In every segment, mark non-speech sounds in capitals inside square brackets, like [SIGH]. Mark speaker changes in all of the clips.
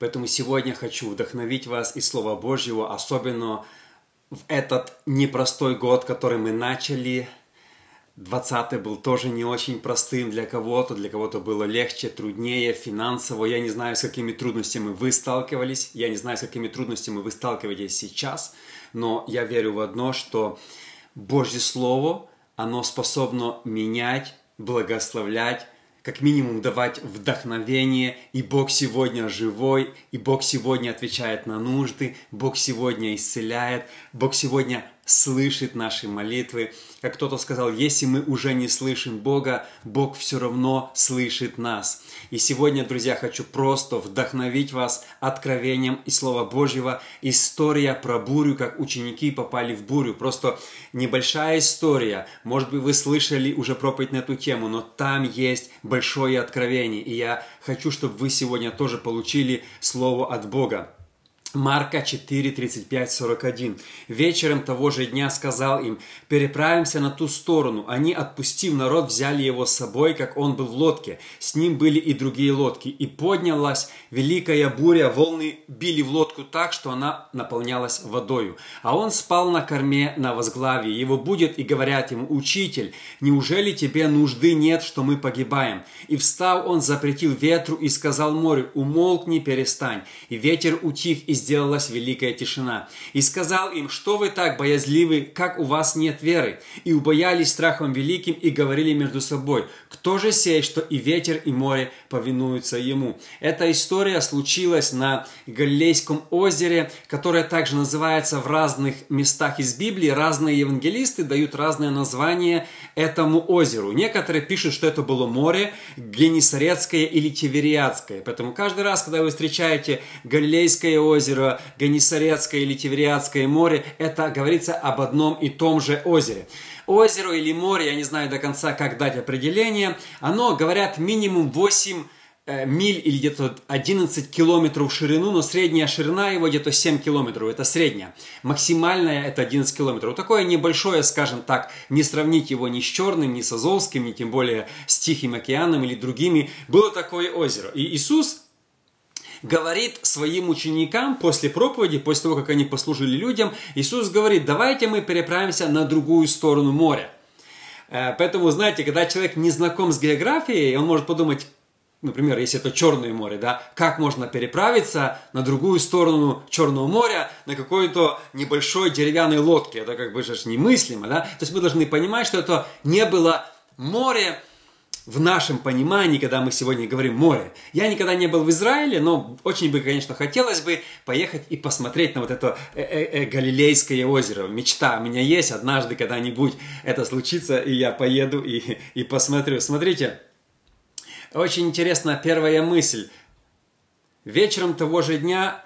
Speaker 1: Поэтому сегодня хочу вдохновить вас из Слова Божьего, особенно в этот непростой год, который мы начали. 20-й был тоже не очень простым для кого-то, для кого-то было легче, труднее, финансово. Я не знаю, с какими трудностями вы сталкивались, я не знаю, с какими трудностями вы сталкиваетесь сейчас, но я верю в одно, что Божье Слово, оно способно менять, благословлять, как минимум давать вдохновение, и Бог сегодня живой, и Бог сегодня отвечает на нужды, Бог сегодня исцеляет, Бог сегодня слышит наши молитвы. Как кто-то сказал, если мы уже не слышим Бога, Бог все равно слышит нас. И сегодня, друзья, хочу просто вдохновить вас откровением из Слова Божьего. История про бурю, как ученики попали в бурю. Просто небольшая история. Может быть, вы слышали уже проповедь на эту тему, но там есть большое откровение. И я хочу, чтобы вы сегодня тоже получили Слово от Бога. Марка 4, 35, 41. Вечером того же дня сказал им, переправимся на ту сторону. Они, отпустив народ, взяли его с собой, как он был в лодке. С ним были и другие лодки. И поднялась великая буря, волны били в лодку так, что она наполнялась водою. А он спал на корме на возглавии. Его будет и говорят ему, «Учитель, неужели тебе нужды нет, что мы погибаем?» И встав, он запретил ветру и сказал морю, «Умолкни, перестань». И ветер утих, и сделалась великая тишина. И сказал им, что вы так боязливы, как у вас нет веры? И убоялись страхом великим и говорили между собой, кто же сей, что и ветер, и море повинуются ему? Эта история случилась на Галилейском озере, которое также называется в разных местах из Библии. Разные евангелисты дают разные названия этому озеру. Некоторые пишут, что это было море Генисарецкое или Тивериадское. Поэтому каждый раз, когда вы встречаете Галилейское озеро, Генисарецкое или Тивериадское море, это говорится об одном и том же озере озеро или море, я не знаю до конца, как дать определение, оно, говорят, минимум 8 э, миль или где-то 11 километров в ширину, но средняя ширина его где-то 7 километров, это средняя. Максимальная это 11 километров. Такое небольшое, скажем так, не сравнить его ни с Черным, ни с Азовским, ни тем более с Тихим океаном или другими. Было такое озеро. И Иисус говорит своим ученикам после проповеди, после того, как они послужили людям, Иисус говорит, давайте мы переправимся на другую сторону моря. Э, поэтому, знаете, когда человек не знаком с географией, он может подумать, например, если это Черное море, да, как можно переправиться на другую сторону Черного моря на какой-то небольшой деревянной лодке. Это как бы же немыслимо, да. То есть мы должны понимать, что это не было море, в нашем понимании, когда мы сегодня говорим море. Я никогда не был в Израиле, но очень бы, конечно, хотелось бы поехать и посмотреть на вот это э -э -э Галилейское озеро. Мечта у меня есть, однажды когда-нибудь это случится, и я поеду и, и посмотрю. Смотрите, очень интересная первая мысль. Вечером того же дня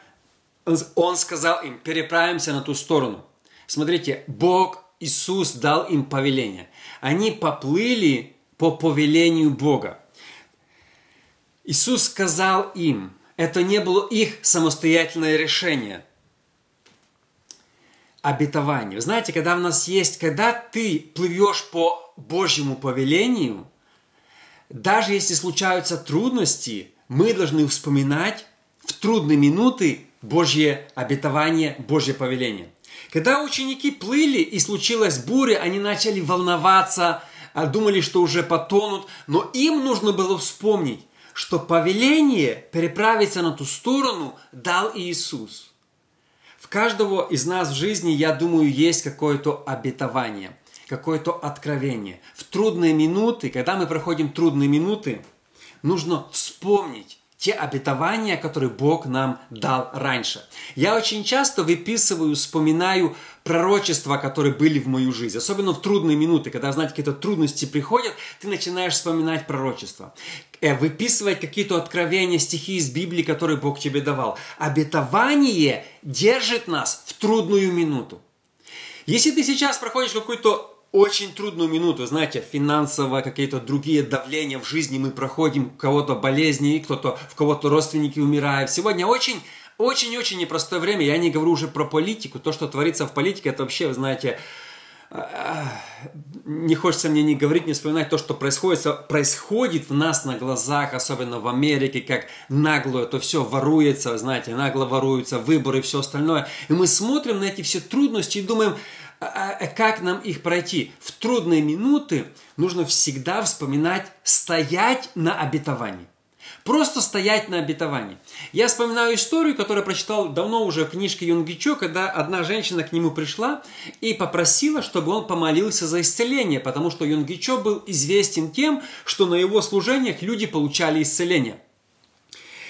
Speaker 1: он сказал им, переправимся на ту сторону. Смотрите, Бог, Иисус дал им повеление. Они поплыли по повелению Бога. Иисус сказал им, это не было их самостоятельное решение. Обетование. Знаете, когда у нас есть, когда ты плывешь по Божьему повелению, даже если случаются трудности, мы должны вспоминать в трудные минуты Божье обетование, Божье повеление. Когда ученики плыли и случилась буря, они начали волноваться, а думали, что уже потонут, но им нужно было вспомнить, что повеление переправиться на ту сторону дал Иисус. В каждого из нас в жизни, я думаю, есть какое-то обетование, какое-то откровение. В трудные минуты, когда мы проходим трудные минуты, нужно вспомнить, те обетования, которые Бог нам дал раньше. Я очень часто выписываю, вспоминаю пророчества, которые были в мою жизнь. Особенно в трудные минуты, когда, знаете, какие-то трудности приходят, ты начинаешь вспоминать пророчества. Э, выписывать какие-то откровения, стихи из Библии, которые Бог тебе давал. Обетование держит нас в трудную минуту. Если ты сейчас проходишь какую-то очень трудную минуту, знаете, финансово, какие-то другие давления в жизни мы проходим, у кого-то болезни, кто-то, в кого-то родственники умирают. Сегодня очень очень-очень непростое время. Я не говорю уже про политику. То, что творится в политике, это вообще, вы знаете, не хочется мне не говорить, не вспоминать то, что происходит, происходит в нас на глазах, особенно в Америке, как нагло это все воруется, знаете, нагло воруются выборы и все остальное. И мы смотрим на эти все трудности и думаем, а, а, а как нам их пройти? В трудные минуты нужно всегда вспоминать стоять на обетовании. Просто стоять на обетовании. Я вспоминаю историю, которую прочитал давно уже в книжке Юнгичо, когда одна женщина к нему пришла и попросила, чтобы он помолился за исцеление, потому что Юнгичо был известен тем, что на его служениях люди получали исцеление.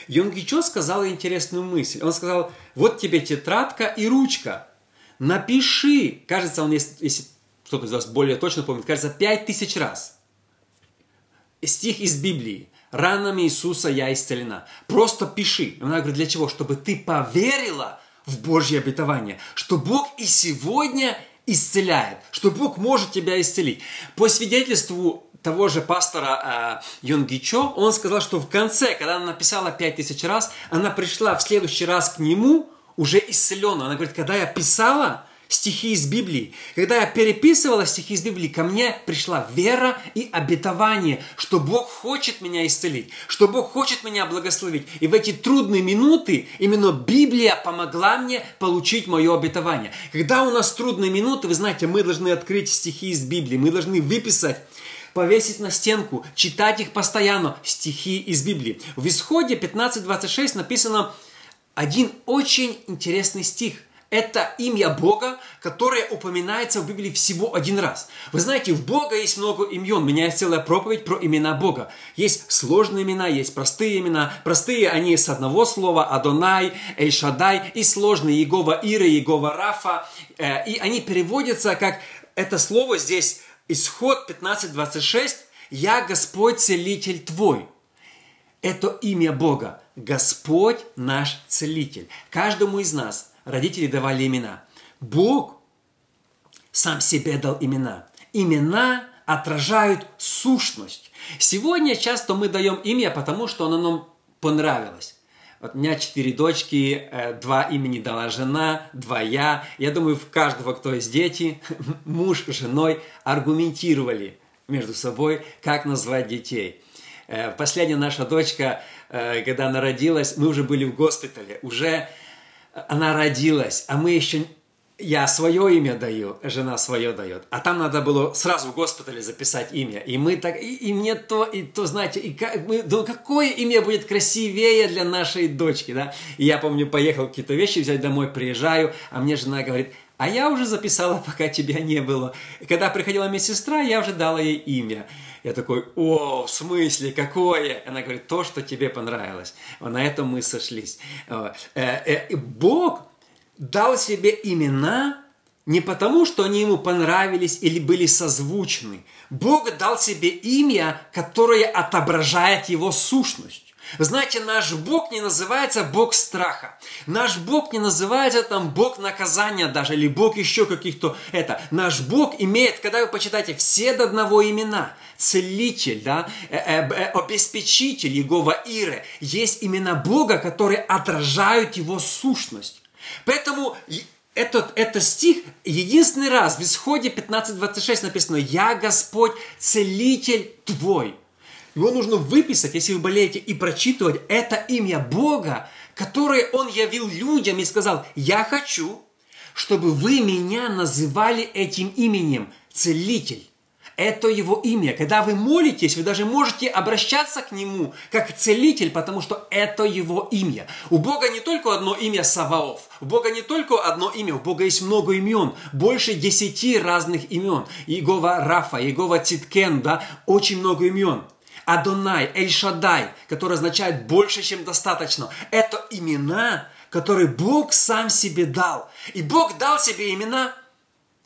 Speaker 1: Юнгичо сказал интересную мысль. Он сказал, вот тебе тетрадка и ручка. Напиши, кажется, он, если кто-то из вас более точно помнит, кажется, пять тысяч раз. Стих из Библии ранами Иисуса я исцелена. Просто пиши. Она говорит, для чего? Чтобы ты поверила в Божье обетование, что Бог и сегодня исцеляет, что Бог может тебя исцелить. По свидетельству того же пастора э, Йонгичо, он сказал, что в конце, когда она написала пять тысяч раз, она пришла в следующий раз к нему уже исцеленная. Она говорит, когда я писала, стихи из Библии. Когда я переписывала стихи из Библии, ко мне пришла вера и обетование, что Бог хочет меня исцелить, что Бог хочет меня благословить. И в эти трудные минуты именно Библия помогла мне получить мое обетование. Когда у нас трудные минуты, вы знаете, мы должны открыть стихи из Библии, мы должны выписать повесить на стенку, читать их постоянно, стихи из Библии. В Исходе 15.26 написано один очень интересный стих – это имя Бога, которое упоминается в Библии всего один раз. Вы знаете, в Бога есть много имен. У меня есть целая проповедь про имена Бога. Есть сложные имена, есть простые имена. Простые они с одного слова Адонай, Эльшадай, и сложные Егова Ира, Егова Рафа. Э, и они переводятся как это слово здесь, исход 15.26, «Я Господь, целитель твой». Это имя Бога. Господь наш целитель. Каждому из нас – родители давали имена. Бог сам себе дал имена. Имена отражают сущность. Сегодня часто мы даем имя, потому что оно нам понравилось. Вот у меня четыре дочки, э, два имени дала жена, два я. Я думаю, в каждого, кто есть дети, [LAUGHS] муж с женой аргументировали между собой, как назвать детей. Э, последняя наша дочка, э, когда она родилась, мы уже были в госпитале, уже она родилась, а мы еще я свое имя даю, жена свое дает. А там надо было сразу в госпитале записать имя. И мы так, и, и мне то, и то, знаете, и как, мы, ну какое имя будет красивее для нашей дочки, да? И я помню, поехал какие-то вещи взять домой, приезжаю, а мне жена говорит, а я уже записала, пока тебя не было. И когда приходила медсестра, я уже дала ей имя. Я такой, о, в смысле, какое? Она говорит, то, что тебе понравилось. На этом мы сошлись. Э, э, Бог дал себе имена не потому, что они ему понравились или были созвучны. Бог дал себе имя, которое отображает его сущность. Знаете, наш Бог не называется Бог страха. Наш Бог не называется там Бог наказания даже, или Бог еще каких-то это. Наш Бог имеет, когда вы почитаете, все до одного имена. Целитель, да, э, э, э, обеспечитель, Егова Иры. Есть имена Бога, которые отражают его сущность. Поэтому этот, этот стих единственный раз в исходе 15.26 написано «Я Господь, целитель твой». Его нужно выписать, если вы болеете, и прочитывать это имя Бога, которое Он явил людям и сказал, я хочу, чтобы вы меня называли этим именем Целитель. Это его имя. Когда вы молитесь, вы даже можете обращаться к нему как целитель, потому что это его имя. У Бога не только одно имя Саваоф, у Бога не только одно имя, у Бога есть много имен, больше десяти разных имен. Иегова Рафа, Иегова Циткен, да, очень много имен. Адонай, Эль-Шадай, который означает больше, чем достаточно. Это имена, которые Бог сам себе дал. И Бог дал себе имена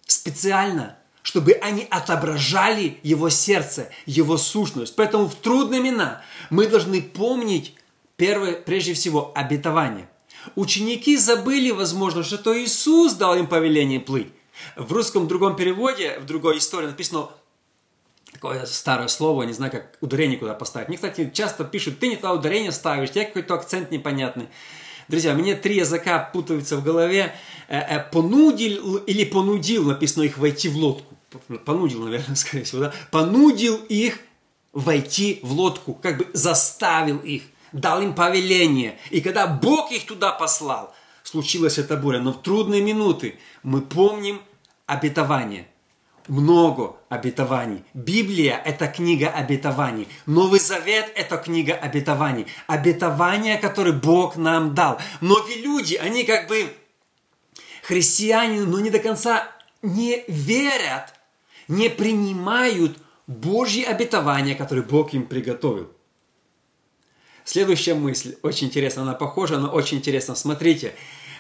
Speaker 1: специально, чтобы они отображали Его сердце, Его сущность. Поэтому в трудные имена мы должны помнить первое, прежде всего, обетование. Ученики забыли, возможно, что то Иисус дал им повеление плыть. В русском другом переводе, в другой истории написано такое старое слово, не знаю, как ударение куда поставить. Мне, кстати, часто пишут, ты не туда ударение ставишь, тебе какой-то акцент непонятный. Друзья, мне три языка путаются в голове. Э, э, понудил или понудил, написано их войти в лодку. Понудил, наверное, [LAUGHS] скорее всего, да? Понудил их войти в лодку, как бы заставил их, дал им повеление. И когда Бог их туда послал, случилась эта буря. Но в трудные минуты мы помним обетование – много обетований. Библия – это книга обетований. Новый Завет – это книга обетований. Обетования, которые Бог нам дал. Многие люди, они как бы христиане, но не до конца не верят, не принимают Божьи обетования, которые Бог им приготовил. Следующая мысль, очень интересно, она похожа, но очень интересно. Смотрите,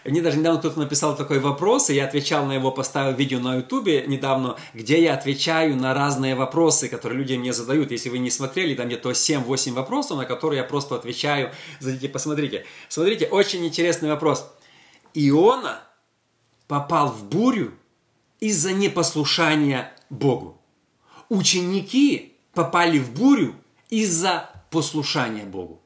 Speaker 1: мне даже недавно кто-то написал такой вопрос, и я отвечал на его, поставил видео на ютубе недавно, где я отвечаю на разные вопросы, которые люди мне задают. Если вы не смотрели, там где-то 7-8 вопросов, на которые я просто отвечаю. Зайдите, посмотрите. Смотрите, очень интересный вопрос. Иона попал в бурю из-за непослушания Богу. Ученики попали в бурю из-за послушания Богу.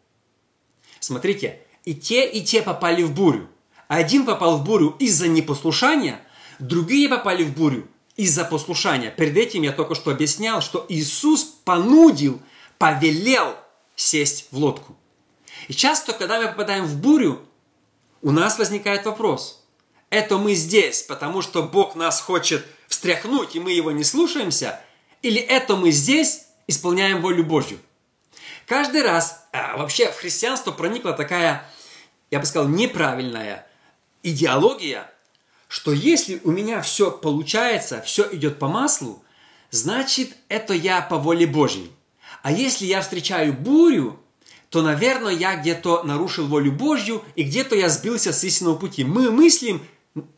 Speaker 1: Смотрите, и те, и те попали в бурю. Один попал в бурю из-за непослушания, другие попали в бурю из-за послушания. Перед этим я только что объяснял, что Иисус понудил, повелел сесть в лодку. И часто, когда мы попадаем в бурю, у нас возникает вопрос. Это мы здесь, потому что Бог нас хочет встряхнуть, и мы его не слушаемся? Или это мы здесь исполняем волю Божью? Каждый раз, а вообще в христианство проникла такая, я бы сказал, неправильная идеология, что если у меня все получается, все идет по маслу, значит, это я по воле Божьей. А если я встречаю бурю, то, наверное, я где-то нарушил волю Божью и где-то я сбился с истинного пути. Мы мыслим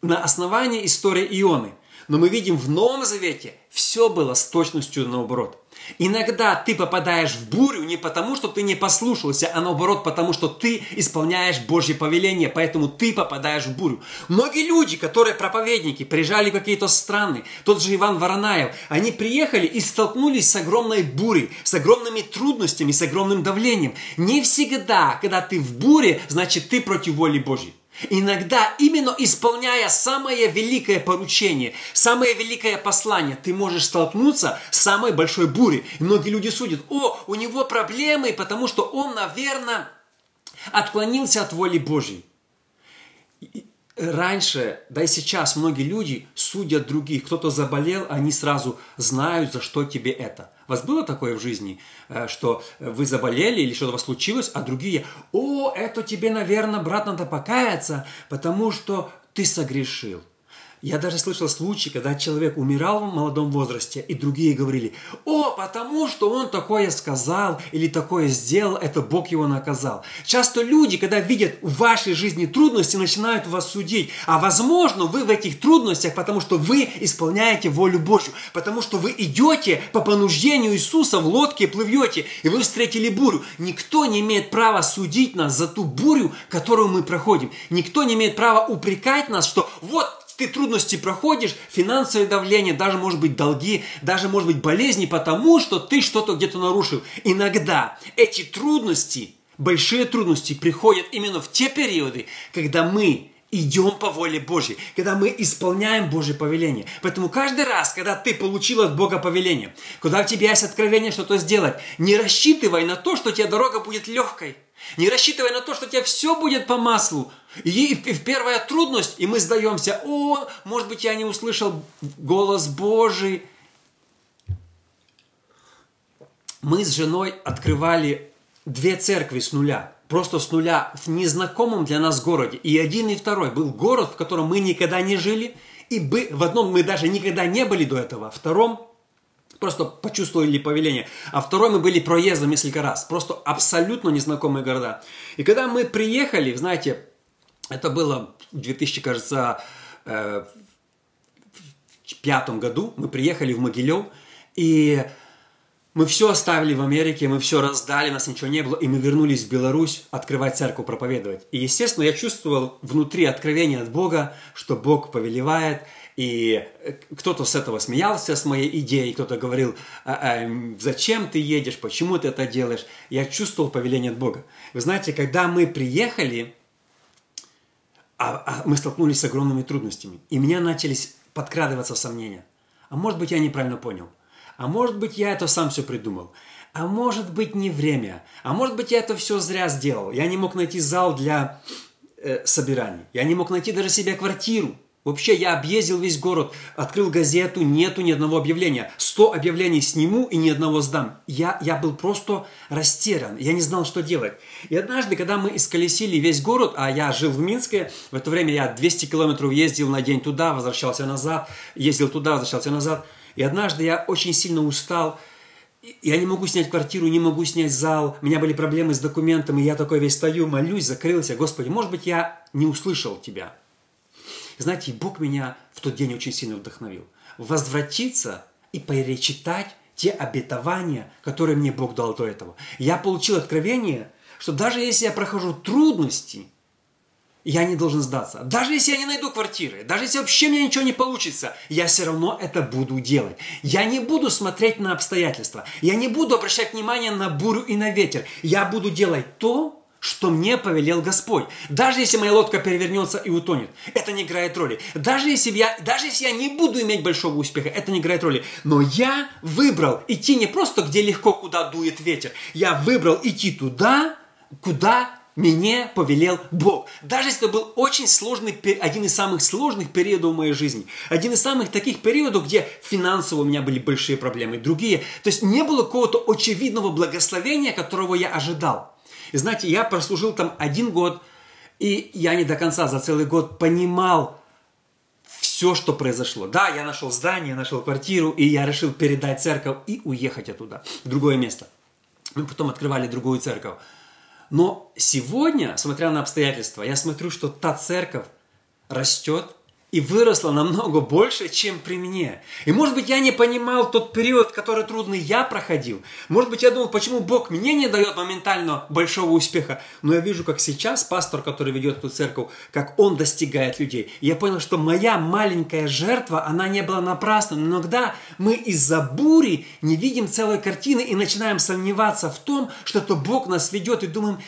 Speaker 1: на основании истории Ионы. Но мы видим в Новом Завете все было с точностью наоборот. Иногда ты попадаешь в бурю не потому, что ты не послушался, а наоборот потому, что ты исполняешь Божье повеление, поэтому ты попадаешь в бурю. Многие люди, которые проповедники, приезжали в какие-то страны, тот же Иван Воронаев, они приехали и столкнулись с огромной бурей, с огромными трудностями, с огромным давлением. Не всегда, когда ты в буре, значит ты против воли Божьей. Иногда, именно исполняя самое великое поручение, самое великое послание, ты можешь столкнуться с самой большой бурей. Многие люди судят, о, у него проблемы, потому что он, наверное, отклонился от воли Божьей. Раньше, да и сейчас многие люди судят других. Кто-то заболел, они сразу знают, за что тебе это. У вас было такое в жизни, э, что вы заболели или что-то у вас случилось, а другие, о, это тебе, наверное, брат, надо покаяться, потому что ты согрешил. Я даже слышал случаи, когда человек умирал в молодом возрасте, и другие говорили, о, потому что он такое сказал или такое сделал, это Бог его наказал. Часто люди, когда видят в вашей жизни трудности, начинают вас судить. А возможно, вы в этих трудностях, потому что вы исполняете волю Божью, потому что вы идете по понуждению Иисуса в лодке, плывете, и вы встретили бурю. Никто не имеет права судить нас за ту бурю, которую мы проходим. Никто не имеет права упрекать нас, что вот ты трудности проходишь, финансовое давление, даже может быть долги, даже может быть болезни, потому что ты что-то где-то нарушил. Иногда эти трудности, большие трудности приходят именно в те периоды, когда мы идем по воле Божьей, когда мы исполняем Божье повеление. Поэтому каждый раз, когда ты получил от Бога повеление, когда у тебя есть откровение что-то сделать, не рассчитывай на то, что у тебя дорога будет легкой. Не рассчитывай на то, что у тебя все будет по маслу. И в первая трудность, и мы сдаемся. О, может быть, я не услышал голос Божий. Мы с женой открывали две церкви с нуля. Просто с нуля в незнакомом для нас городе. И один, и второй. Был город, в котором мы никогда не жили. И в одном мы даже никогда не были до этого. Втором просто почувствовали повеление. А второй мы были проездом несколько раз. Просто абсолютно незнакомые города. И когда мы приехали, знаете, это было в 2000, кажется, э, в пятом году. Мы приехали в Могилев, и мы все оставили в Америке, мы все раздали, нас ничего не было, и мы вернулись в Беларусь открывать церковь, проповедовать. И, естественно, я чувствовал внутри откровение от Бога, что Бог повелевает, и кто-то с этого смеялся, с моей идеей, кто-то говорил, а, а, зачем ты едешь, почему ты это делаешь. Я чувствовал повеление от Бога. Вы знаете, когда мы приехали, а, а мы столкнулись с огромными трудностями. И меня начались подкрадываться сомнения. А может быть, я неправильно понял. А может быть, я это сам все придумал. А может быть, не время. А может быть, я это все зря сделал. Я не мог найти зал для э, собираний. Я не мог найти даже себе квартиру. Вообще, я объездил весь город, открыл газету, нету ни одного объявления. Сто объявлений сниму и ни одного сдам. Я, я был просто растерян, я не знал, что делать. И однажды, когда мы исколесили весь город, а я жил в Минске, в это время я 200 километров ездил на день туда, возвращался назад, ездил туда, возвращался назад. И однажды я очень сильно устал, я не могу снять квартиру, не могу снять зал, у меня были проблемы с документами, я такой весь стою, молюсь, закрылся. Господи, может быть, я не услышал Тебя. Знаете, Бог меня в тот день очень сильно вдохновил. Возвратиться и перечитать те обетования, которые мне Бог дал до этого. Я получил откровение, что даже если я прохожу трудности, я не должен сдаться. Даже если я не найду квартиры, даже если вообще мне ничего не получится, я все равно это буду делать. Я не буду смотреть на обстоятельства. Я не буду обращать внимание на бурю и на ветер. Я буду делать то, что мне повелел Господь. Даже если моя лодка перевернется и утонет, это не играет роли. Даже если я, даже если я не буду иметь большого успеха, это не играет роли. Но я выбрал идти не просто где легко, куда дует ветер. Я выбрал идти туда, куда мне повелел Бог. Даже если это был очень сложный, один из самых сложных периодов в моей жизни. Один из самых таких периодов, где финансово у меня были большие проблемы, другие. То есть не было какого-то очевидного благословения, которого я ожидал. И знаете, я прослужил там один год, и я не до конца за целый год понимал все, что произошло. Да, я нашел здание, нашел квартиру, и я решил передать церковь и уехать оттуда, в другое место. Мы потом открывали другую церковь. Но сегодня, смотря на обстоятельства, я смотрю, что та церковь растет, и выросла намного больше, чем при мне. И может быть я не понимал тот период, который трудный я проходил. Может быть я думал, почему Бог мне не дает моментально большого успеха. Но я вижу, как сейчас пастор, который ведет эту церковь, как он достигает людей. И я понял, что моя маленькая жертва, она не была напрасна. Но иногда мы из-за бури не видим целой картины и начинаем сомневаться в том, что это Бог нас ведет и думаем,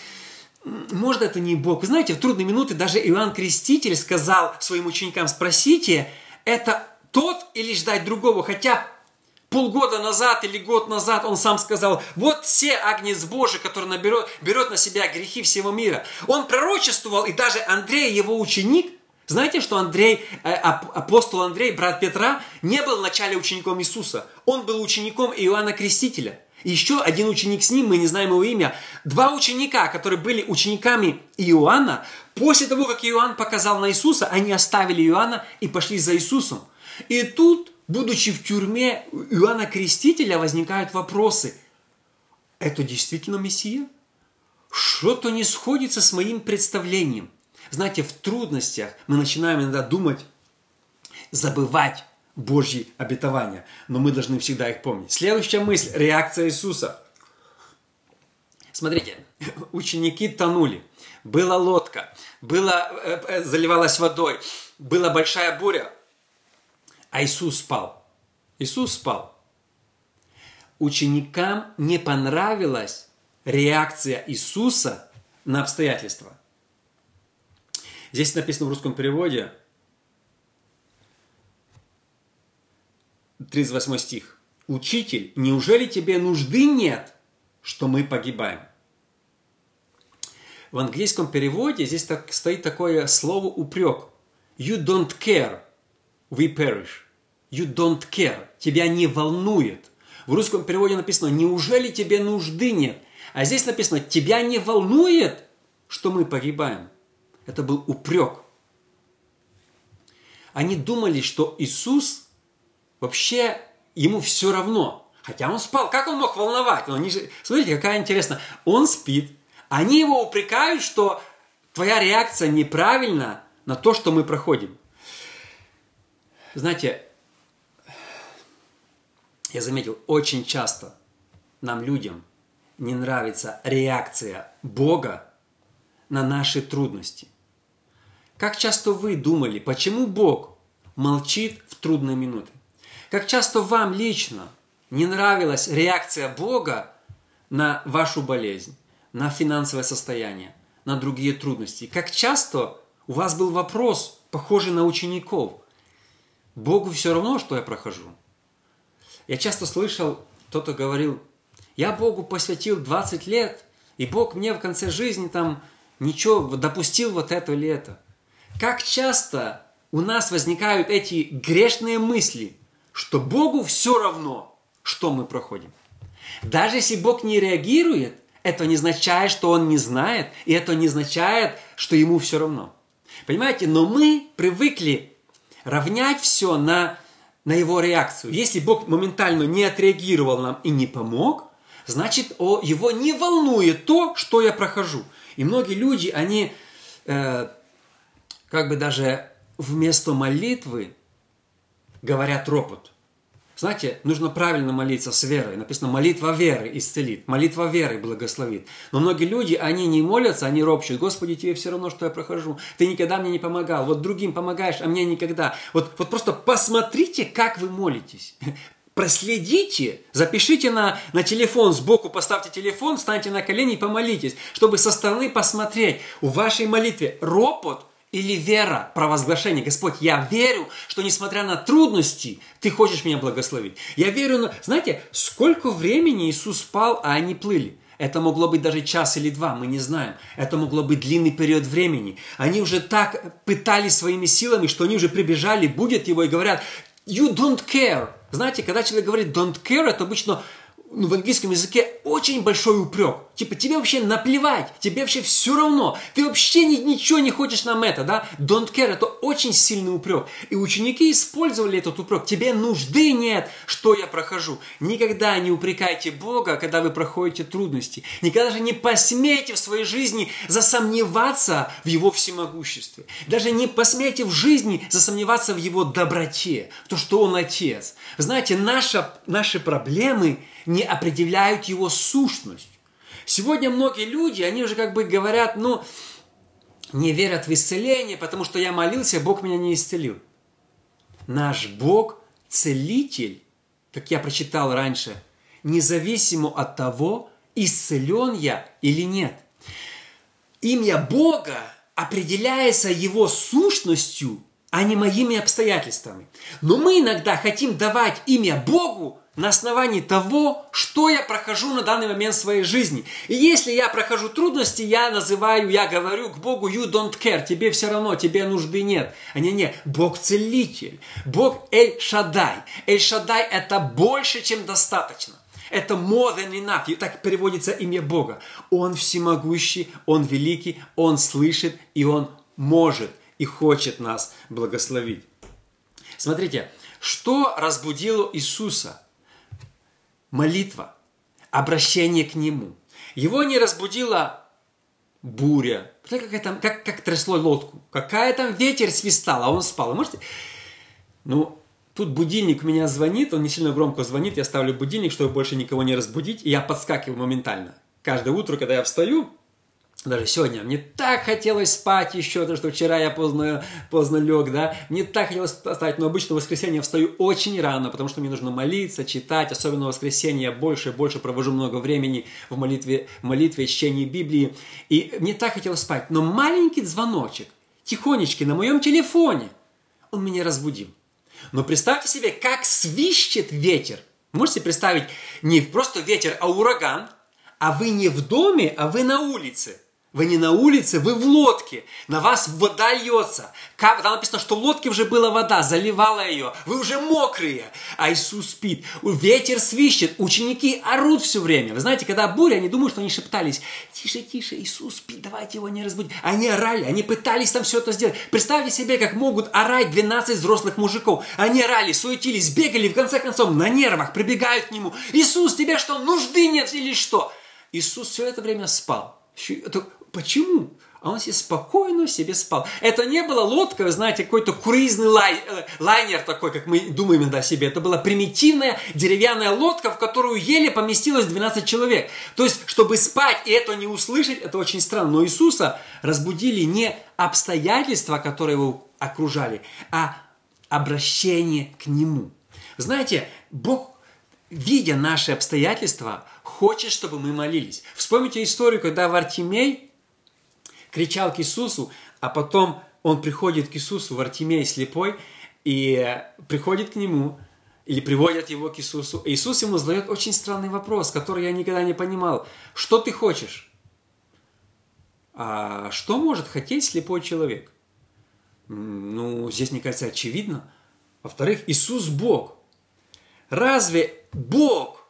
Speaker 1: может, это не Бог. Вы знаете, в трудные минуты даже Иоанн Креститель сказал своим ученикам, спросите, это тот или ждать другого? Хотя полгода назад или год назад он сам сказал, вот все агнец Божий, который наберет, берет на себя грехи всего мира. Он пророчествовал, и даже Андрей, его ученик, знаете, что Андрей, э, апостол Андрей, брат Петра, не был вначале учеником Иисуса. Он был учеником Иоанна Крестителя. Еще один ученик с ним, мы не знаем его имя. Два ученика, которые были учениками Иоанна, после того, как Иоанн показал на Иисуса, они оставили Иоанна и пошли за Иисусом. И тут, будучи в тюрьме Иоанна Крестителя, возникают вопросы. Это действительно Мессия? Что-то не сходится с моим представлением. Знаете, в трудностях мы начинаем иногда думать, забывать Божьи обетования. Но мы должны всегда их помнить. Следующая мысль – реакция Иисуса. Смотрите, [LAUGHS] ученики тонули. Была лодка, была, э, э, заливалась водой, была большая буря, а Иисус спал. Иисус спал. Ученикам не понравилась реакция Иисуса на обстоятельства. Здесь написано в русском переводе – 38 стих. «Учитель, неужели тебе нужды нет, что мы погибаем?» В английском переводе здесь так, стоит такое слово упрек. You don't care, we perish. You don't care, тебя не волнует. В русском переводе написано, неужели тебе нужды нет? А здесь написано, тебя не волнует, что мы погибаем. Это был упрек. Они думали, что Иисус вообще ему все равно. Хотя он спал. Как он мог волновать? Но они же... Смотрите, какая интересная. Он спит. Они его упрекают, что твоя реакция неправильна на то, что мы проходим. Знаете, я заметил, очень часто нам, людям, не нравится реакция Бога на наши трудности. Как часто вы думали, почему Бог молчит в трудные минуты? Как часто вам лично не нравилась реакция Бога на вашу болезнь, на финансовое состояние, на другие трудности? Как часто У вас был вопрос, похожий на учеников. Богу все равно, что я прохожу. Я часто слышал, кто-то говорил, я Богу посвятил 20 лет, и Бог мне в конце жизни там ничего допустил вот это или это. Как часто у нас возникают эти грешные мысли, что Богу все равно, что мы проходим. Даже если Бог не реагирует, это не означает, что Он не знает, и это не означает, что Ему все равно. Понимаете, но мы привыкли равнять все на, на Его реакцию. Если Бог моментально не отреагировал нам и не помог, значит, о, Его не волнует то, что я прохожу. И многие люди, они э, как бы даже вместо молитвы говорят ропот. Знаете, нужно правильно молиться с верой. Написано, молитва веры исцелит, молитва веры благословит. Но многие люди, они не молятся, они ропщут. Господи, тебе все равно, что я прохожу. Ты никогда мне не помогал. Вот другим помогаешь, а мне никогда. Вот, вот просто посмотрите, как вы молитесь. Проследите, запишите на, на телефон, сбоку поставьте телефон, встаньте на колени и помолитесь, чтобы со стороны посмотреть у вашей молитвы ропот – или вера, провозглашение. Господь, я верю, что несмотря на трудности, Ты хочешь меня благословить. Я верю, на... знаете, сколько времени Иисус спал, а они плыли. Это могло быть даже час или два, мы не знаем. Это могло быть длинный период времени. Они уже так пытались своими силами, что они уже прибежали, будет его и говорят, you don't care. Знаете, когда человек говорит don't care, это обычно ну, в английском языке очень большой упрек. Типа, тебе вообще наплевать, тебе вообще все равно, ты вообще ни, ничего не хочешь нам это, да? Don't care, это очень сильный упрек. И ученики использовали этот упрек. Тебе нужды нет, что я прохожу. Никогда не упрекайте Бога, когда вы проходите трудности. Никогда же не посмейте в своей жизни засомневаться в Его всемогуществе. Даже не посмейте в жизни засомневаться в Его доброте, в то, что Он Отец. Знаете, наша, наши проблемы – не определяют его сущность. Сегодня многие люди, они уже как бы говорят, ну, не верят в исцеление, потому что я молился, Бог меня не исцелил. Наш Бог – целитель, как я прочитал раньше, независимо от того, исцелен я или нет. Имя Бога определяется Его сущностью, а не моими обстоятельствами. Но мы иногда хотим давать имя Богу на основании того, что я прохожу на данный момент в своей жизни. И если я прохожу трудности, я называю, я говорю к Богу, you don't care, тебе все равно, тебе нужды нет. А не, не, Бог целитель, Бог Эль Шадай. Эль Шадай это больше, чем достаточно. Это more than enough. И так переводится имя Бога. Он всемогущий, Он великий, Он слышит и Он может и хочет нас благословить. Смотрите, что разбудило Иисуса – молитва, обращение к Нему. Его не разбудила буря. Как, это, как, как трясло лодку. Какая там ветер свистал, а он спал. Можете? Ну, тут будильник меня звонит, он не сильно громко звонит, я ставлю будильник, чтобы больше никого не разбудить, и я подскакиваю моментально. Каждое утро, когда я встаю, даже сегодня мне так хотелось спать еще, потому что вчера я поздно, поздно лег, да, мне так хотелось встать, но обычно в воскресенье я встаю очень рано, потому что мне нужно молиться, читать, особенно в воскресенье я больше и больше провожу много времени в молитве, молитве, чтении Библии, и мне так хотелось спать, но маленький звоночек, тихонечки на моем телефоне, он меня разбудил. Но представьте себе, как свищет ветер. Можете представить, не просто ветер, а ураган, а вы не в доме, а вы на улице – вы не на улице, вы в лодке. На вас вода льется. Там написано, что в лодке уже была вода, заливала ее. Вы уже мокрые. А Иисус спит. Ветер свищет. Ученики орут все время. Вы знаете, когда буря, они думают, что они шептались. Тише, тише, Иисус спит, давайте его не разбудить. Они орали, они пытались там все это сделать. Представьте себе, как могут орать 12 взрослых мужиков. Они орали, суетились, бегали, в конце концов, на нервах, прибегают к нему. Иисус, тебе что, нужды нет или что? Иисус все это время спал. Почему? А он себе спокойно себе спал. Это не была лодка, вы знаете, какой-то круизный лай, э, лайнер такой, как мы думаем иногда себе. Это была примитивная деревянная лодка, в которую еле поместилось 12 человек. То есть, чтобы спать и это не услышать, это очень странно. Но Иисуса разбудили не обстоятельства, которые его окружали, а обращение к Нему. Знаете, Бог, видя наши обстоятельства, хочет, чтобы мы молились. Вспомните историю, когда Вартимей кричал к Иисусу, а потом он приходит к Иисусу, в Артемей слепой, и приходит к нему, или приводят его к Иисусу. Иисус ему задает очень странный вопрос, который я никогда не понимал. Что ты хочешь? А что может хотеть слепой человек? Ну, здесь, мне кажется, очевидно. Во-вторых, Иисус Бог. Разве Бог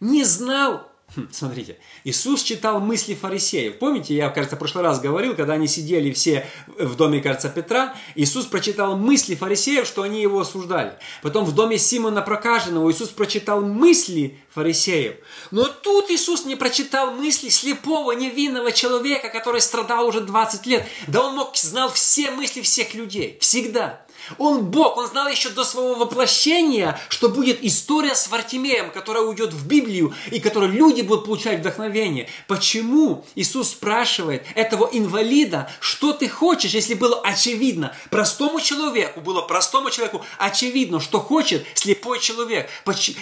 Speaker 1: не знал Хм, смотрите, Иисус читал мысли фарисеев. Помните, я, кажется, в прошлый раз говорил, когда они сидели все в доме, кажется, Петра, Иисус прочитал мысли фарисеев, что они его осуждали. Потом в доме Симона Прокаженного Иисус прочитал мысли фарисеев. Но тут Иисус не прочитал мысли слепого, невинного человека, который страдал уже 20 лет. Да он мог, знал все мысли всех людей, всегда. Он Бог, он знал еще до своего воплощения, что будет история с Вартимеем, которая уйдет в Библию, и которой люди будут получать вдохновение. Почему Иисус спрашивает этого инвалида, что ты хочешь, если было очевидно, простому человеку, было простому человеку очевидно, что хочет слепой человек,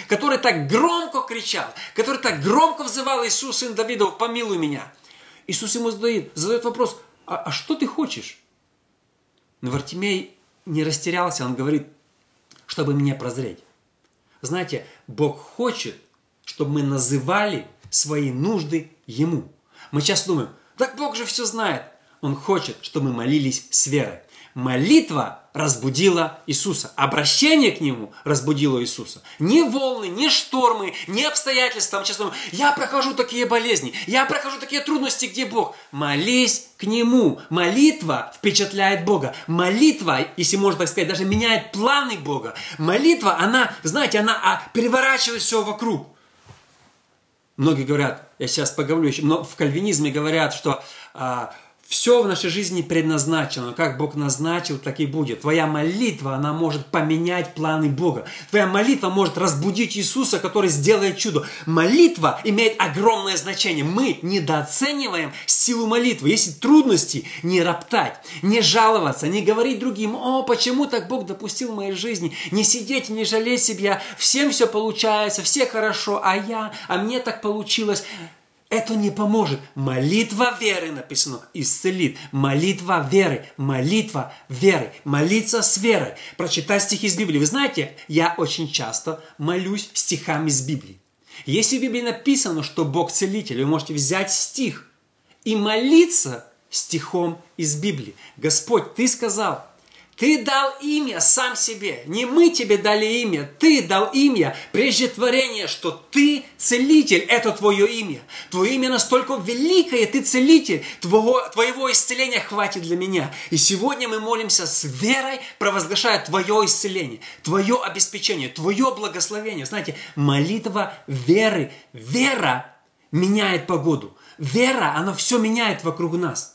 Speaker 1: который так громко кричал, который так громко взывал Иисус, сын Давидов, помилуй меня. Иисус ему задает, задает вопрос, а, а что ты хочешь? Но Вартимей не растерялся, он говорит, чтобы мне прозреть. Знаете, Бог хочет, чтобы мы называли свои нужды Ему. Мы сейчас думаем, так Бог же все знает. Он хочет, чтобы мы молились с верой. Молитва разбудила Иисуса. Обращение к Нему разбудило Иисуса. Не волны, не штормы, не обстоятельства. Мы сейчас думаем, я прохожу такие болезни, я прохожу такие трудности, где Бог? Молись к Нему. Молитва впечатляет Бога. Молитва, если можно так сказать, даже меняет планы Бога. Молитва, она, знаете, она а, переворачивает все вокруг. Многие говорят, я сейчас поговорю еще, но в кальвинизме говорят, что а, все в нашей жизни предназначено. Как Бог назначил, так и будет. Твоя молитва, она может поменять планы Бога. Твоя молитва может разбудить Иисуса, который сделает чудо. Молитва имеет огромное значение. Мы недооцениваем силу молитвы. Если трудности, не роптать, не жаловаться, не говорить другим, о, почему так Бог допустил в моей жизни, не сидеть, не жалеть себя, всем все получается, все хорошо, а я, а мне так получилось. Это не поможет. Молитва веры, написано, исцелит. Молитва веры, молитва веры, молиться с верой. Прочитать стихи из Библии. Вы знаете, я очень часто молюсь стихами из Библии. Если в Библии написано, что Бог целитель, вы можете взять стих и молиться стихом из Библии. Господь, Ты сказал, ты дал имя сам себе. Не мы тебе дали имя. Ты дал имя прежде творения, что ты целитель. Это твое имя. Твое имя настолько великое, ты целитель. Твоего, твоего исцеления хватит для меня. И сегодня мы молимся с верой, провозглашая твое исцеление, твое обеспечение, твое благословение. Знаете, молитва веры. Вера меняет погоду. Вера, она все меняет вокруг нас.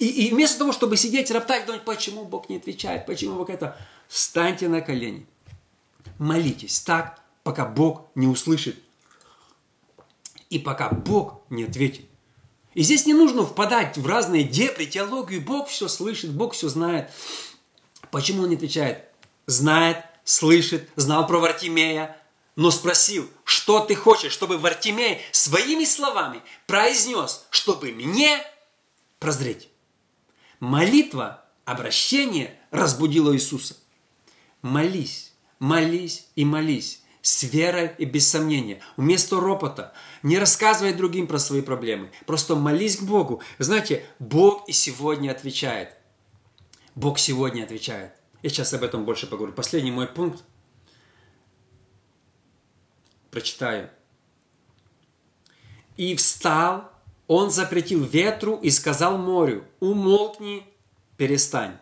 Speaker 1: И, и вместо того, чтобы сидеть, роптать, думать, почему Бог не отвечает, почему Бог это, встаньте на колени, молитесь так, пока Бог не услышит и пока Бог не ответит. И здесь не нужно впадать в разные дебри, теологию. Бог все слышит, Бог все знает. Почему Он не отвечает? Знает, слышит, знал про Вартимея, но спросил, что ты хочешь, чтобы Вартимей своими словами произнес, чтобы мне прозреть. Молитва, обращение разбудило Иисуса. Молись, молись и молись с верой и без сомнения. Вместо ропота не рассказывай другим про свои проблемы. Просто молись к Богу. Знаете, Бог и сегодня отвечает. Бог сегодня отвечает. Я сейчас об этом больше поговорю. Последний мой пункт. Прочитаю. И встал он запретил ветру и сказал морю, умолкни, перестань.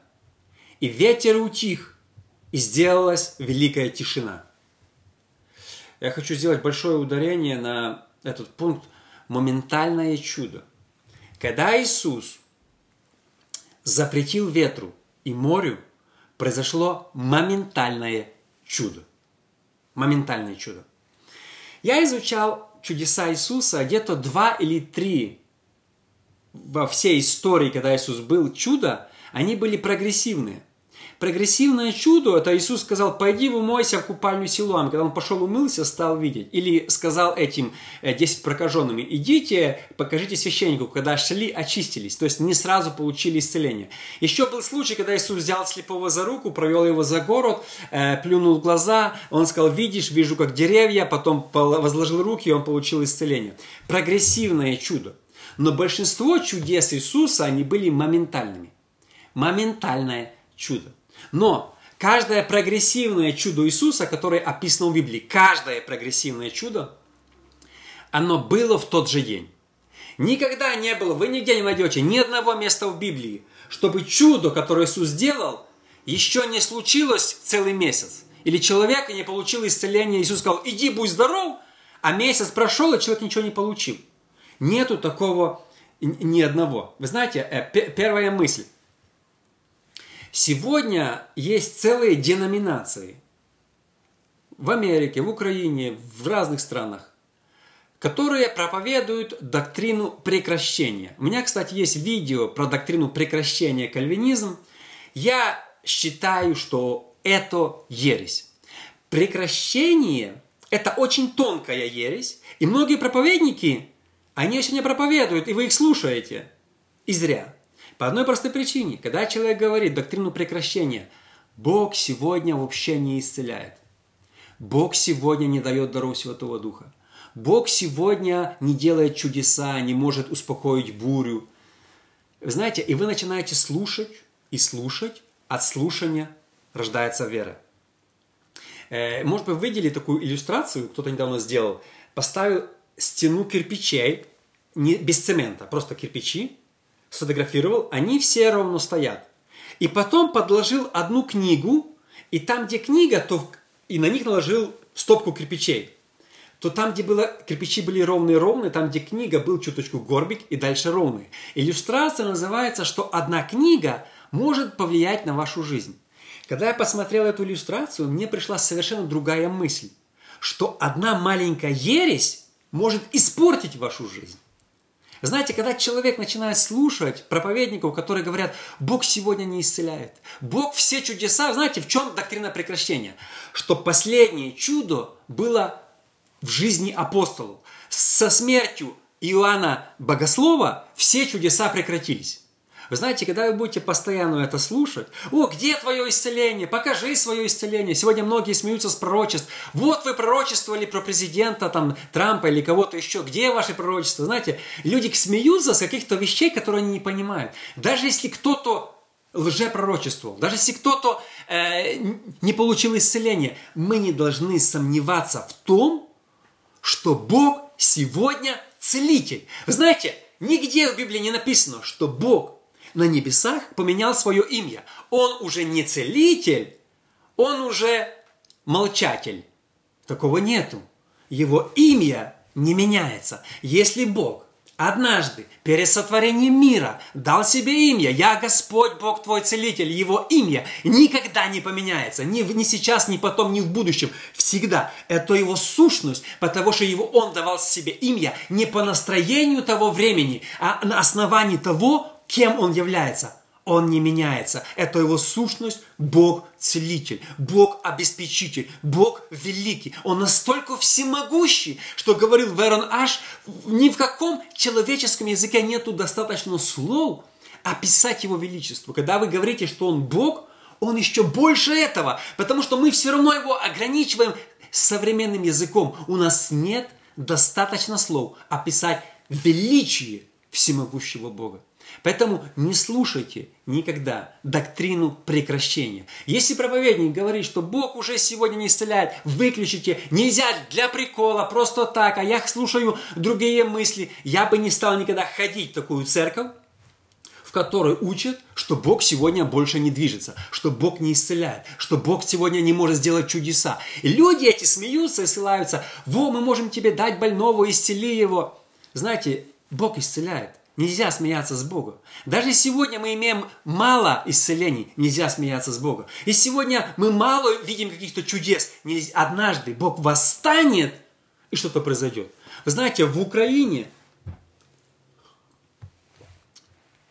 Speaker 1: И ветер утих, и сделалась великая тишина. Я хочу сделать большое ударение на этот пункт моментальное чудо. Когда Иисус запретил ветру и морю, произошло моментальное чудо. Моментальное чудо. Я изучал чудеса Иисуса, где-то два или три во всей истории, когда Иисус был, чудо, они были прогрессивные. Прогрессивное чудо, это Иисус сказал, пойди умойся в купальню Силуам. Когда он пошел умылся, стал видеть. Или сказал этим 10 э, прокаженным, идите, покажите священнику, когда шли, очистились. То есть не сразу получили исцеление. Еще был случай, когда Иисус взял слепого за руку, провел его за город, э, плюнул в глаза, он сказал, видишь, вижу как деревья, потом возложил руки, и он получил исцеление. Прогрессивное чудо. Но большинство чудес Иисуса, они были моментальными. Моментальное чудо. Но каждое прогрессивное чудо Иисуса, которое описано в Библии, каждое прогрессивное чудо, оно было в тот же день. Никогда не было, вы нигде не найдете ни одного места в Библии, чтобы чудо, которое Иисус сделал, еще не случилось целый месяц. Или человек не получил исцеления, Иисус сказал, иди, будь здоров, а месяц прошел, и человек ничего не получил. Нету такого ни одного. Вы знаете, э, первая мысль. Сегодня есть целые деноминации в Америке, в Украине, в разных странах, которые проповедуют доктрину прекращения. У меня, кстати, есть видео про доктрину прекращения кальвинизм. Я считаю, что это ересь. Прекращение – это очень тонкая ересь, и многие проповедники, они сегодня проповедуют, и вы их слушаете, и зря. По одной простой причине. Когда человек говорит доктрину прекращения, Бог сегодня вообще не исцеляет. Бог сегодня не дает дару Святого Духа. Бог сегодня не делает чудеса, не может успокоить бурю. Вы знаете, и вы начинаете слушать и слушать, от слушания рождается вера. Э, может быть, видели такую иллюстрацию, кто-то недавно сделал, поставил стену кирпичей, не, без цемента, просто кирпичи, сфотографировал, они все ровно стоят. И потом подложил одну книгу, и там, где книга, то и на них наложил стопку кирпичей. То там, где было, кирпичи были ровные-ровные, там, где книга, был чуточку горбик и дальше ровный. Иллюстрация называется, что одна книга может повлиять на вашу жизнь. Когда я посмотрел эту иллюстрацию, мне пришла совершенно другая мысль, что одна маленькая ересь может испортить вашу жизнь. Знаете, когда человек начинает слушать проповедников, которые говорят, Бог сегодня не исцеляет, Бог все чудеса, знаете, в чем доктрина прекращения? Что последнее чудо было в жизни апостолов. Со смертью Иоанна Богослова все чудеса прекратились. Вы знаете, когда вы будете постоянно это слушать, о, где твое исцеление? Покажи свое исцеление. Сегодня многие смеются с пророчеств. Вот вы пророчествовали про президента там, Трампа или кого-то еще. Где ваши пророчества? Знаете, люди смеются с каких-то вещей, которые они не понимают. Даже если кто-то лжепророчествовал, даже если кто-то э, не получил исцеление, мы не должны сомневаться в том, что Бог сегодня целитель. Вы знаете, нигде в Библии не написано, что Бог на небесах поменял свое имя. Он уже не целитель, он уже молчатель. Такого нету. Его имя не меняется. Если Бог однажды перед сотворением мира дал себе имя, я Господь Бог твой целитель, его имя никогда не поменяется, ни, ни сейчас, ни потом, ни в будущем, всегда. Это его сущность, потому что его он давал себе имя не по настроению того времени, а на основании того, Кем он является? Он не меняется. Это его сущность, Бог целитель, Бог обеспечитель, Бог великий. Он настолько всемогущий, что говорил Верон Аш, ни в каком человеческом языке нету достаточно слов описать его величество. Когда вы говорите, что он Бог, он еще больше этого, потому что мы все равно его ограничиваем современным языком. У нас нет достаточно слов описать величие всемогущего Бога. Поэтому не слушайте никогда доктрину прекращения. Если проповедник говорит, что Бог уже сегодня не исцеляет, выключите. Нельзя для прикола, просто так. А я слушаю другие мысли. Я бы не стал никогда ходить в такую церковь, в которой учат, что Бог сегодня больше не движется, что Бог не исцеляет, что Бог сегодня не может сделать чудеса. И люди эти смеются и ссылаются, во, мы можем тебе дать больного, исцели его. Знаете, Бог исцеляет. Нельзя смеяться с Богом. Даже сегодня мы имеем мало исцелений, нельзя смеяться с Богом. И сегодня мы мало видим каких-то чудес. Однажды Бог восстанет, и что-то произойдет. Вы знаете, в Украине,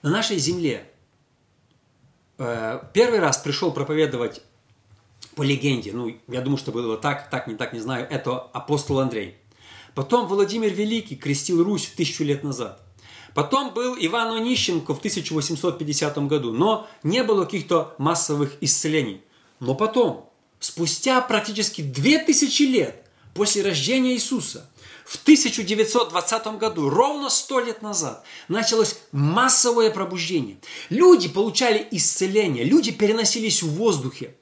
Speaker 1: на нашей земле, э, первый раз пришел проповедовать по легенде, ну, я думаю, что было так, так, не так, не знаю, это апостол Андрей. Потом Владимир Великий крестил Русь тысячу лет назад. Потом был Иван Онищенко в 1850 году, но не было каких-то массовых исцелений. Но потом, спустя практически 2000 лет после рождения Иисуса, в 1920 году, ровно 100 лет назад, началось массовое пробуждение. Люди получали исцеление, люди переносились в воздухе.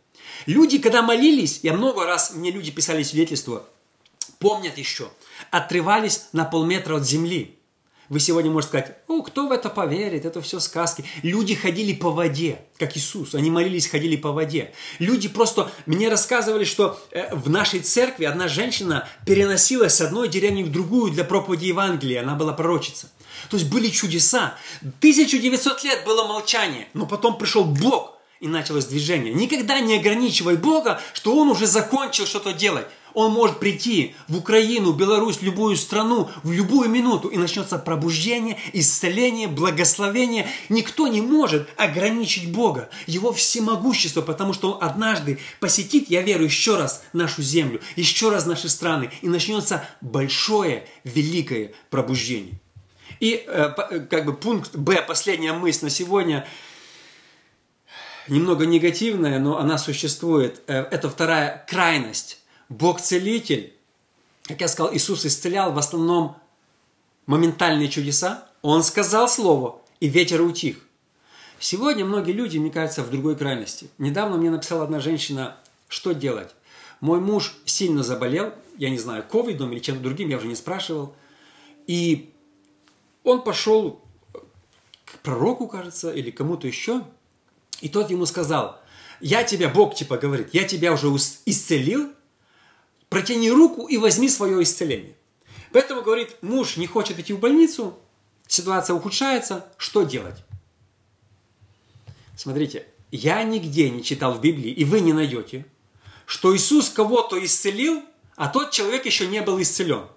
Speaker 1: Люди, когда молились, я много раз, мне люди писали свидетельства, помнят еще, отрывались на полметра от земли. Вы сегодня можете сказать, о, кто в это поверит, это все сказки. Люди ходили по воде, как Иисус, они молились, ходили по воде. Люди просто, мне рассказывали, что э, в нашей церкви одна женщина переносилась с одной деревни в другую для проповеди Евангелия, она была пророчица. То есть были чудеса. 1900 лет было молчание, но потом пришел Бог, и началось движение. Никогда не ограничивай Бога, что Он уже закончил что-то делать. Он может прийти в Украину, Беларусь, любую страну в любую минуту, и начнется пробуждение, исцеление, благословение. Никто не может ограничить Бога, Его всемогущество, потому что Он однажды посетит, я верю, еще раз нашу землю, еще раз наши страны, и начнется большое, великое пробуждение. И э, как бы пункт Б, последняя мысль на сегодня – немного негативная, но она существует. Э, это вторая крайность. Бог-целитель, как я сказал, Иисус исцелял в основном моментальные чудеса. Он сказал слово, и ветер утих. Сегодня многие люди, мне кажется, в другой крайности. Недавно мне написала одна женщина, что делать. Мой муж сильно заболел, я не знаю, ковидом или чем-то другим, я уже не спрашивал. И он пошел к пророку, кажется, или кому-то еще, и тот ему сказал, я тебя, Бог типа говорит, я тебя уже исцелил, протяни руку и возьми свое исцеление. Поэтому, говорит, муж не хочет идти в больницу, ситуация ухудшается, что делать? Смотрите, я нигде не читал в Библии, и вы не найдете, что Иисус кого-то исцелил, а тот человек еще не был исцелен.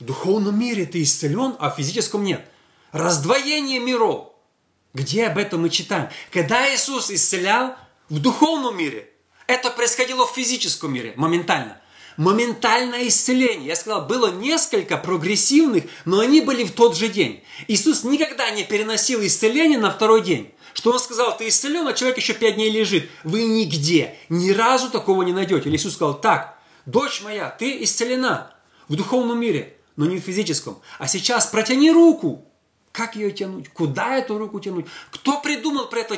Speaker 1: В духовном мире ты исцелен, а в физическом нет. Раздвоение миров. Где об этом мы читаем? Когда Иисус исцелял в духовном мире, это происходило в физическом мире моментально. Моментальное исцеление. Я сказал, было несколько прогрессивных, но они были в тот же день. Иисус никогда не переносил исцеление на второй день. Что он сказал, ты исцелен, а человек еще пять дней лежит. Вы нигде, ни разу такого не найдете. Или Иисус сказал, так, дочь моя, ты исцелена в духовном мире, но не в физическом. А сейчас протяни руку, как ее тянуть? Куда эту руку тянуть? Кто придумал про это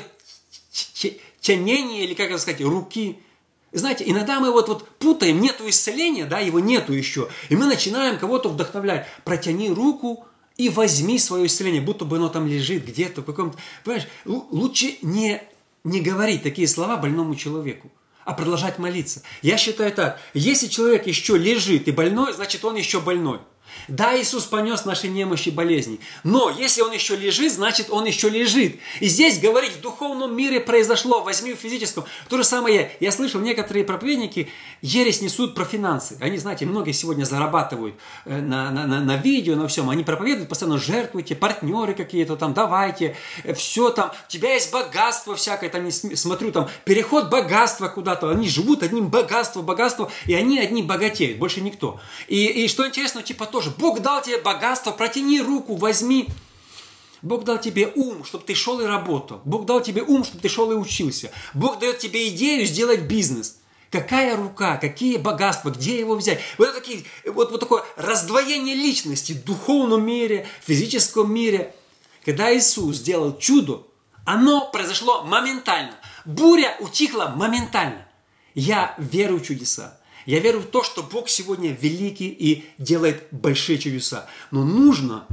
Speaker 1: тянение, или как это сказать, руки? Знаете, иногда мы вот, вот путаем, нету исцеления, да, его нету еще, и мы начинаем кого-то вдохновлять. Протяни руку и возьми свое исцеление, будто бы оно там лежит где-то в каком-то... Понимаешь, лучше не, не говорить такие слова больному человеку, а продолжать молиться. Я считаю так, если человек еще лежит и больной, значит он еще больной. Да, Иисус понес наши немощи и болезни, но если Он еще лежит, значит Он еще лежит. И здесь говорить, в духовном мире произошло, возьми в физическом. То же самое, я слышал, некоторые проповедники ересь несут про финансы. Они, знаете, многие сегодня зарабатывают э, на, на, на, на видео, на всем. Они проповедуют, постоянно жертвуйте, партнеры какие-то там, давайте, э, все там, у тебя есть богатство всякое, там, смотрю, там, переход богатства куда-то. Они живут одним богатством, богатством, и они одни богатеют, больше никто. И, и что интересно, типа тоже Бог дал тебе богатство, протяни руку, возьми. Бог дал тебе ум, чтобы ты шел и работал. Бог дал тебе ум, чтобы ты шел и учился. Бог дает тебе идею сделать бизнес. Какая рука, какие богатства, где его взять? Вот, такие, вот, вот такое раздвоение личности в духовном мире, в физическом мире. Когда Иисус сделал чудо, оно произошло моментально. Буря утихла моментально. Я верю в чудеса. Я верю в то, что Бог сегодня великий и делает большие чудеса. Но нужно,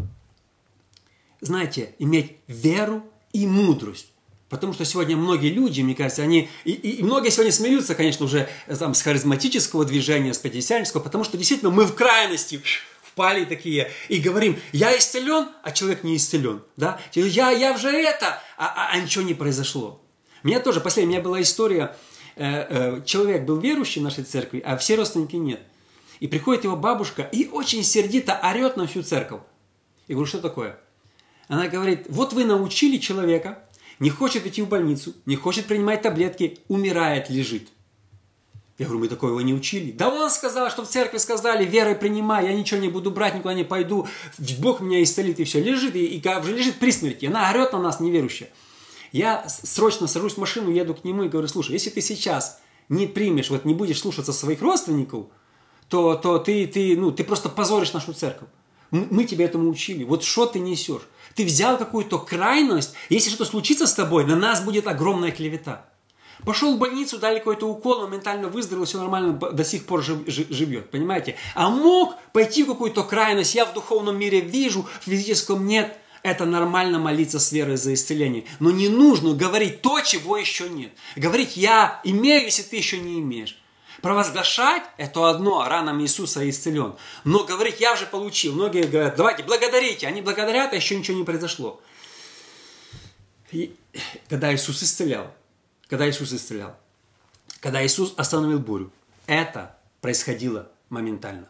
Speaker 1: знаете, иметь веру и мудрость. Потому что сегодня многие люди, мне кажется, они... И, и, и многие сегодня смеются, конечно, уже там, с харизматического движения, с пятидесятнического, потому что действительно мы в крайности впали такие и говорим, я исцелен, а человек не исцелен. Да? Я, я уже это, а, а, а ничего не произошло. У меня тоже, последняя, у меня была история, Э, э, человек был верующий в нашей церкви, а все родственники нет. И приходит его бабушка и очень сердито орет на всю церковь. И говорю, что такое? Она говорит, вот вы научили человека не хочет идти в больницу, не хочет принимать таблетки, умирает, лежит. Я говорю, мы такого не учили. Да он сказал, что в церкви сказали, верой принимай, я ничего не буду брать, никуда не пойду, Бог меня исцелит, и все. Лежит, и, и уже лежит при смерти. Она орет на нас, неверующая. Я срочно сажусь в машину, еду к нему и говорю, слушай, если ты сейчас не примешь, вот не будешь слушаться своих родственников, то, то ты, ты, ну, ты просто позоришь нашу церковь. Мы тебя этому учили. Вот что ты несешь? Ты взял какую-то крайность, если что-то случится с тобой, на нас будет огромная клевета. Пошел в больницу, дали какой-то укол, моментально выздоровел, все нормально, до сих пор жив, жив, живет, понимаете? А мог пойти в какую-то крайность, я в духовном мире вижу, в физическом нет. Это нормально молиться с верой за исцеление. Но не нужно говорить то, чего еще нет. Говорить «я имею», если ты еще не имеешь. Провозглашать – это одно, ранами Иисуса исцелен. Но говорить «я уже получил». Многие говорят «давайте, благодарите». Они благодарят, а еще ничего не произошло. И когда Иисус исцелял, когда Иисус исцелял, когда Иисус остановил бурю, это происходило моментально.